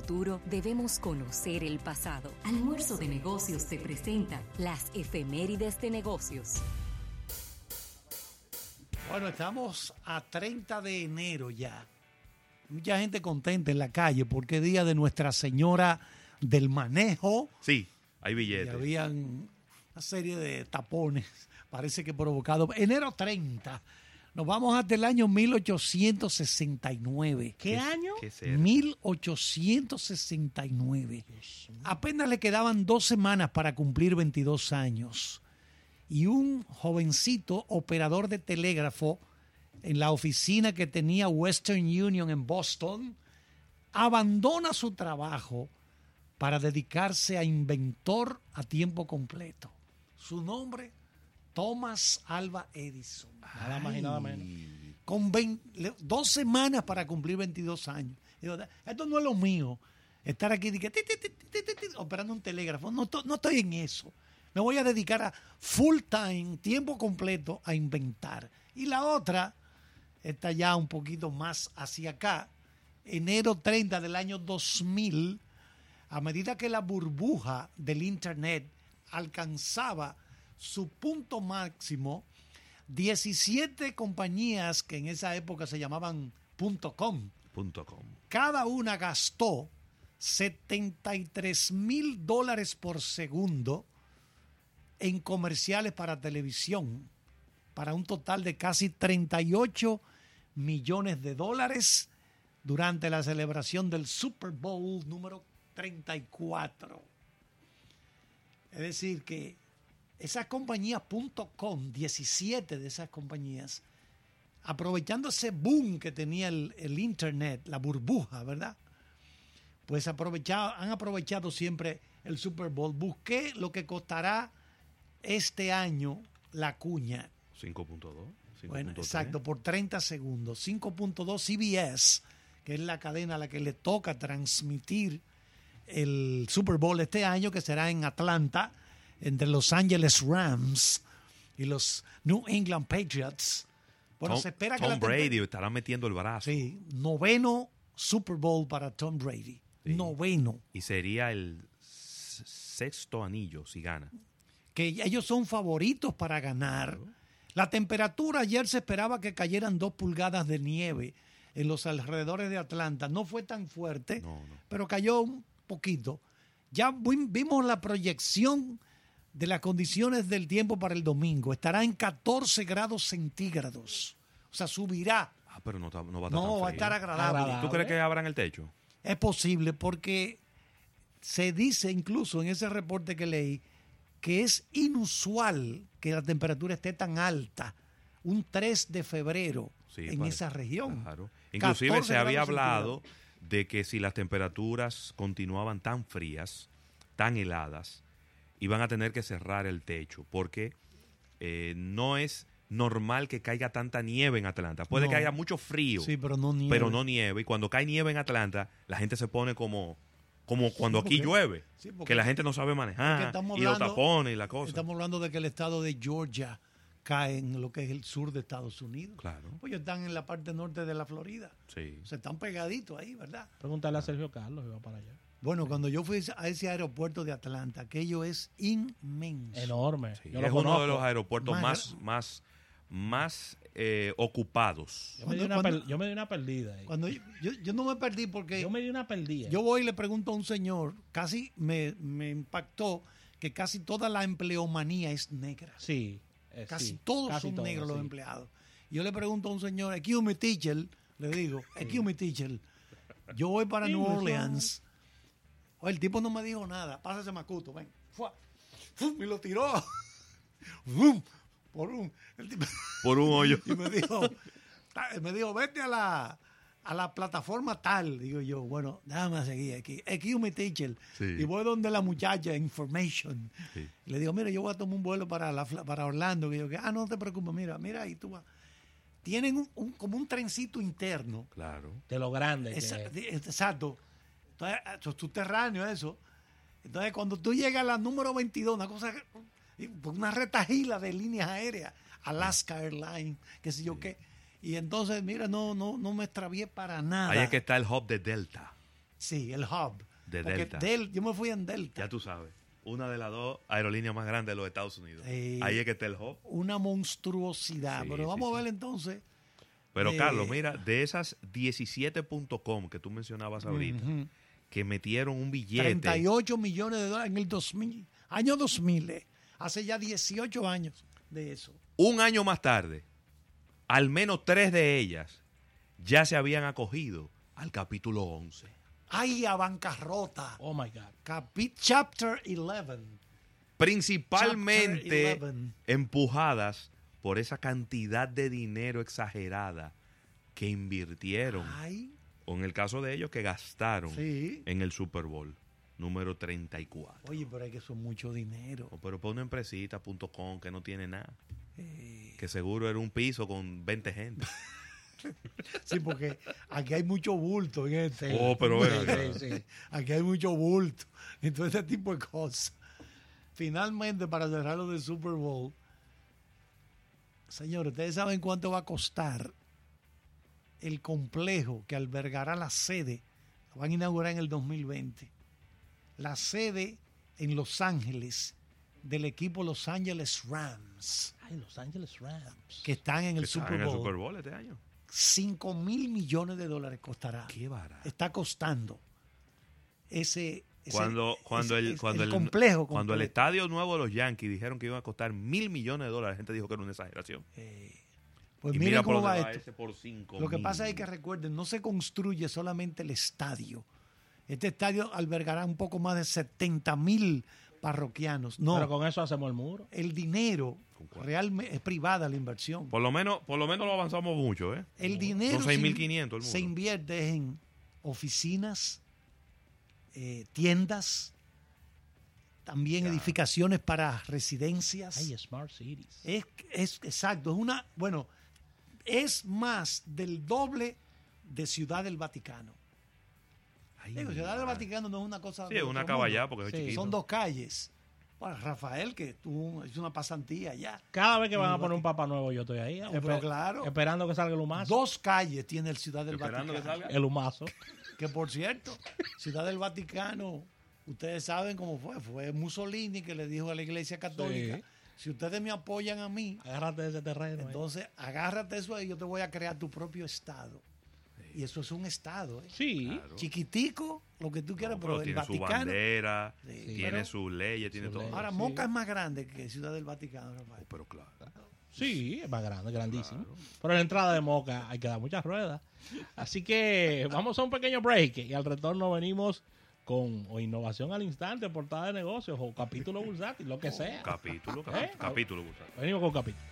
futuro, debemos conocer el pasado. Almuerzo de Negocios te presenta las efemérides de negocios. Bueno, estamos a 30 de enero ya. Mucha gente contenta en la calle porque es día de Nuestra Señora del Manejo. Sí, hay Y billetes. habían una serie de tapones, parece que provocado. Enero 30. Nos vamos hasta el año 1869. ¿Qué año? ¿Qué será? 1869. Apenas le quedaban dos semanas para cumplir 22 años. Y un jovencito operador de telégrafo en la oficina que tenía Western Union en Boston abandona su trabajo para dedicarse a inventor a tiempo completo. Su nombre, Thomas Alva Edison. Nada más y nada menos. Con vein- le- dos semanas para cumplir 22 años. Digo, esto no es lo mío. Estar aquí ti, ti, ti, operando un telégrafo. No estoy en eso. Me voy a dedicar a full time, tiempo completo, a inventar. Y la otra está ya un poquito más hacia acá. Enero 30 del año 2000, a medida que la burbuja del Internet alcanzaba su punto máximo, 17 compañías que en esa época se llamaban .com, Punto com. cada una gastó 73 mil dólares por segundo en comerciales para televisión, para un total de casi 38 millones de dólares durante la celebración del Super Bowl número 34. Es decir, que esas compañías .com, 17 de esas compañías, aprovechando ese boom que tenía el, el Internet, la burbuja, ¿verdad? Pues aprovechado, han aprovechado siempre el Super Bowl. Busqué lo que costará este año la cuña. 5.2. Bueno, 5.3. exacto, por 30 segundos. 5.2 CBS, que es la cadena a la que le toca transmitir el Super Bowl este año, que será en Atlanta, entre Los Angeles Rams y los New England Patriots. Bueno, Tom, se espera que Tom Brady estará metiendo el brazo. Sí, noveno Super Bowl para Tom Brady. Sí. Noveno. Y sería el sexto anillo si gana. que ellos son favoritos para ganar. La temperatura ayer se esperaba que cayeran dos pulgadas de nieve en los alrededores de Atlanta. No fue tan fuerte, No, no. pero cayó un poquito. Ya vi- vimos la proyección de las condiciones del tiempo para el domingo. Estará en 14 grados centígrados. O sea, subirá. Ah, pero no, está- no va a estar No, tan va a frío. estar agradable. Agradable. ¿Tú crees que abran el techo? Es posible porque se dice incluso en ese reporte que leí que es inusual que la temperatura esté tan alta un 3 de febrero Sí, en parece. esa región. Claro. Inclusive 14 se había hablado de que si las temperaturas continuaban tan frías, tan heladas, iban a tener que cerrar el techo, porque eh, no es normal que caiga tanta nieve en Atlanta. Puede No. que haya mucho frío, Sí, pero no nieve. pero no nieve. Y cuando cae nieve en Atlanta, la gente se pone como, como cuando aquí porque- llueve, sí, porque- que la gente no sabe manejar, y los tapones y la cosa. Estamos hablando de que el estado de Georgia cae en lo que es el sur de Estados Unidos. Claro. Pues ellos están en la parte norte de la Florida. Sí. Se están pegaditos ahí, ¿verdad? Pregúntale a Sergio Carlos y va para allá. Bueno, cuando yo fui a ese aeropuerto de Atlanta, aquello es inmenso. Enorme. Sí, Yo lo es uno de los aeropuertos Más- más, más, más eh, ocupados. Yo me, di una Cuando- per- yo me di una perdida ahí. Cuando yo, yo- yo no me perdí porque Yo me di una perdida. yo voy y le pregunto a un señor, casi me, me impactó que casi toda la empleomanía es negra. Sí. eh, Casi sí, todos casi son todos, negros los empleados. Yo le pregunto a un señor, excuse me teacher, le digo, excuse me teacher, yo voy para New English, Orleans. Oye, el tipo no me dijo nada, pásase Macuto, ven. Fua. Fum, y lo tiró. Fum, por un. el tipo- Por un hoyo. y me dijo, me dijo, vete a la, a la plataforma tal. Digo yo, bueno, déjame seguir aquí. Excuse me teacher. Sí. Y voy donde la muchacha, information. Sí. Y le digo, mira, yo voy a tomar un vuelo para, la, Fla- para Orlando. Y yo, ah, no te preocupes, mira, mira ahí tú vas. Tienen un, un- como un trencito interno. Claro. De lo grande. Esa- Exacto. Entonces, eso es subterráneo eso. Entonces, cuando tú llegas a la número 22, una cosa, una retajila de líneas aéreas, Alaska Airlines, qué sé yo qué. Y entonces, mira, no, no, no me extravié para nada. Ahí es que está el hub de Delta. Sí, el hub. De Porque Delta. Del- yo me fui en Delta. Ya tú sabes. Una de las dos aerolíneas más grandes de los Estados Unidos. Sí. Ahí es que está el hub. Una monstruosidad. Sí, Pero sí, vamos sí. a ver entonces. Pero Eh, Carlos, mira, de esas 17.com que tú mencionabas ahorita, Ujú. Que metieron un billete. 38 millones de dólares en el 2000. Año 2000. eh. Hace ya 18 años de eso. Un año más tarde, al menos tres de ellas ya se habían acogido al capítulo 11. ¡Ay, a bancarrota! Oh my God. Capi- Chapter 11. Principalmente Chapter 11. empujadas por esa cantidad de dinero exagerada que invirtieron, Ay, o en el caso de ellos que gastaron sí. en el Super Bowl número 34. Oye, pero es que es mucho dinero. O, Pero por una empresita.com que no tiene nada. Eh, Que seguro era un piso con 20 gente. sí, porque aquí hay mucho bulto en este. Oh, pero sí, sí. Aquí hay mucho bulto. Entonces, ese tipo de cosas. Finalmente, para cerrar lo del Super Bowl, señores, ¿ustedes saben cuánto va a costar el complejo que albergará la sede? Lo van a inaugurar en el 2020. La sede en Los Ángeles del equipo Los Angeles Rams, Ay, Los Angeles Rams. que están en el, Super, en el Bowl. Super Bowl este año. 5 mil millones de dólares costará. Qué barato. Está costando ese. ese- Cuando, cuando, ese- el, cuando, el, complejo. cuando el estadio nuevo de los Yankees dijeron que iba a costar mil millones de dólares, la gente dijo que era una exageración. Eh, pues y miren mira por cómo va esto. ese por Lo que mil. pasa es que recuerden, no se construye solamente el estadio. Este estadio albergará un poco más de 70 mil parroquianos. No, Pero con eso hacemos el muro. el dinero realmente es privada la inversión. Por lo menos, por lo menos lo avanzamos mucho, ¿eh? El dinero Son se, 6.500 el se invierte en oficinas, eh, tiendas, también edificaciones para residencias. Ay, Smart Cities. Es, es exacto, es una, bueno, es más del doble de Ciudad del Vaticano. Ay, Digo, Ciudad del. Vaticano no es una cosa. Sí, de es una caballá porque es Sí, chiquito. Son dos calles. Bueno, Rafael, que tú hizo una pasantía allá. Cada vez que van a poner un papa nuevo, yo estoy ahí. pero esper- claro. Esperando que salga el humazo. Dos calles tiene el Ciudad del Esperando que Vaticano. salga. El humazo. Que por cierto, Ciudad del Vaticano, ustedes saben cómo fue. Fue Mussolini que le dijo a la Iglesia Católica: Sí. Si ustedes me apoyan a mí, Agárrate de ese terreno. eh. entonces agárrate eso ahí, yo te voy a crear tu propio Estado. Y eso es un Estado, ¿eh? Sí. Claro. Chiquitico, lo que tú quieras, No, pero, el tiene su Vaticano. bandera, Sí. tiene Pero- sus leyes, tiene todo. Ahora, Sí. Moca es más grande que Ciudad del Vaticano, Rafael. Pero claro. Sí, es más grande, grandísimo. Pero en la entrada de Moca hay que dar muchas ruedas. Así que vamos a un pequeño break y al retorno venimos con o innovación al instante, portada de negocios o capítulo bursátil, lo que sea. Capítulo, ¿Eh? capítulo. Gustavo. Venimos con capítulo.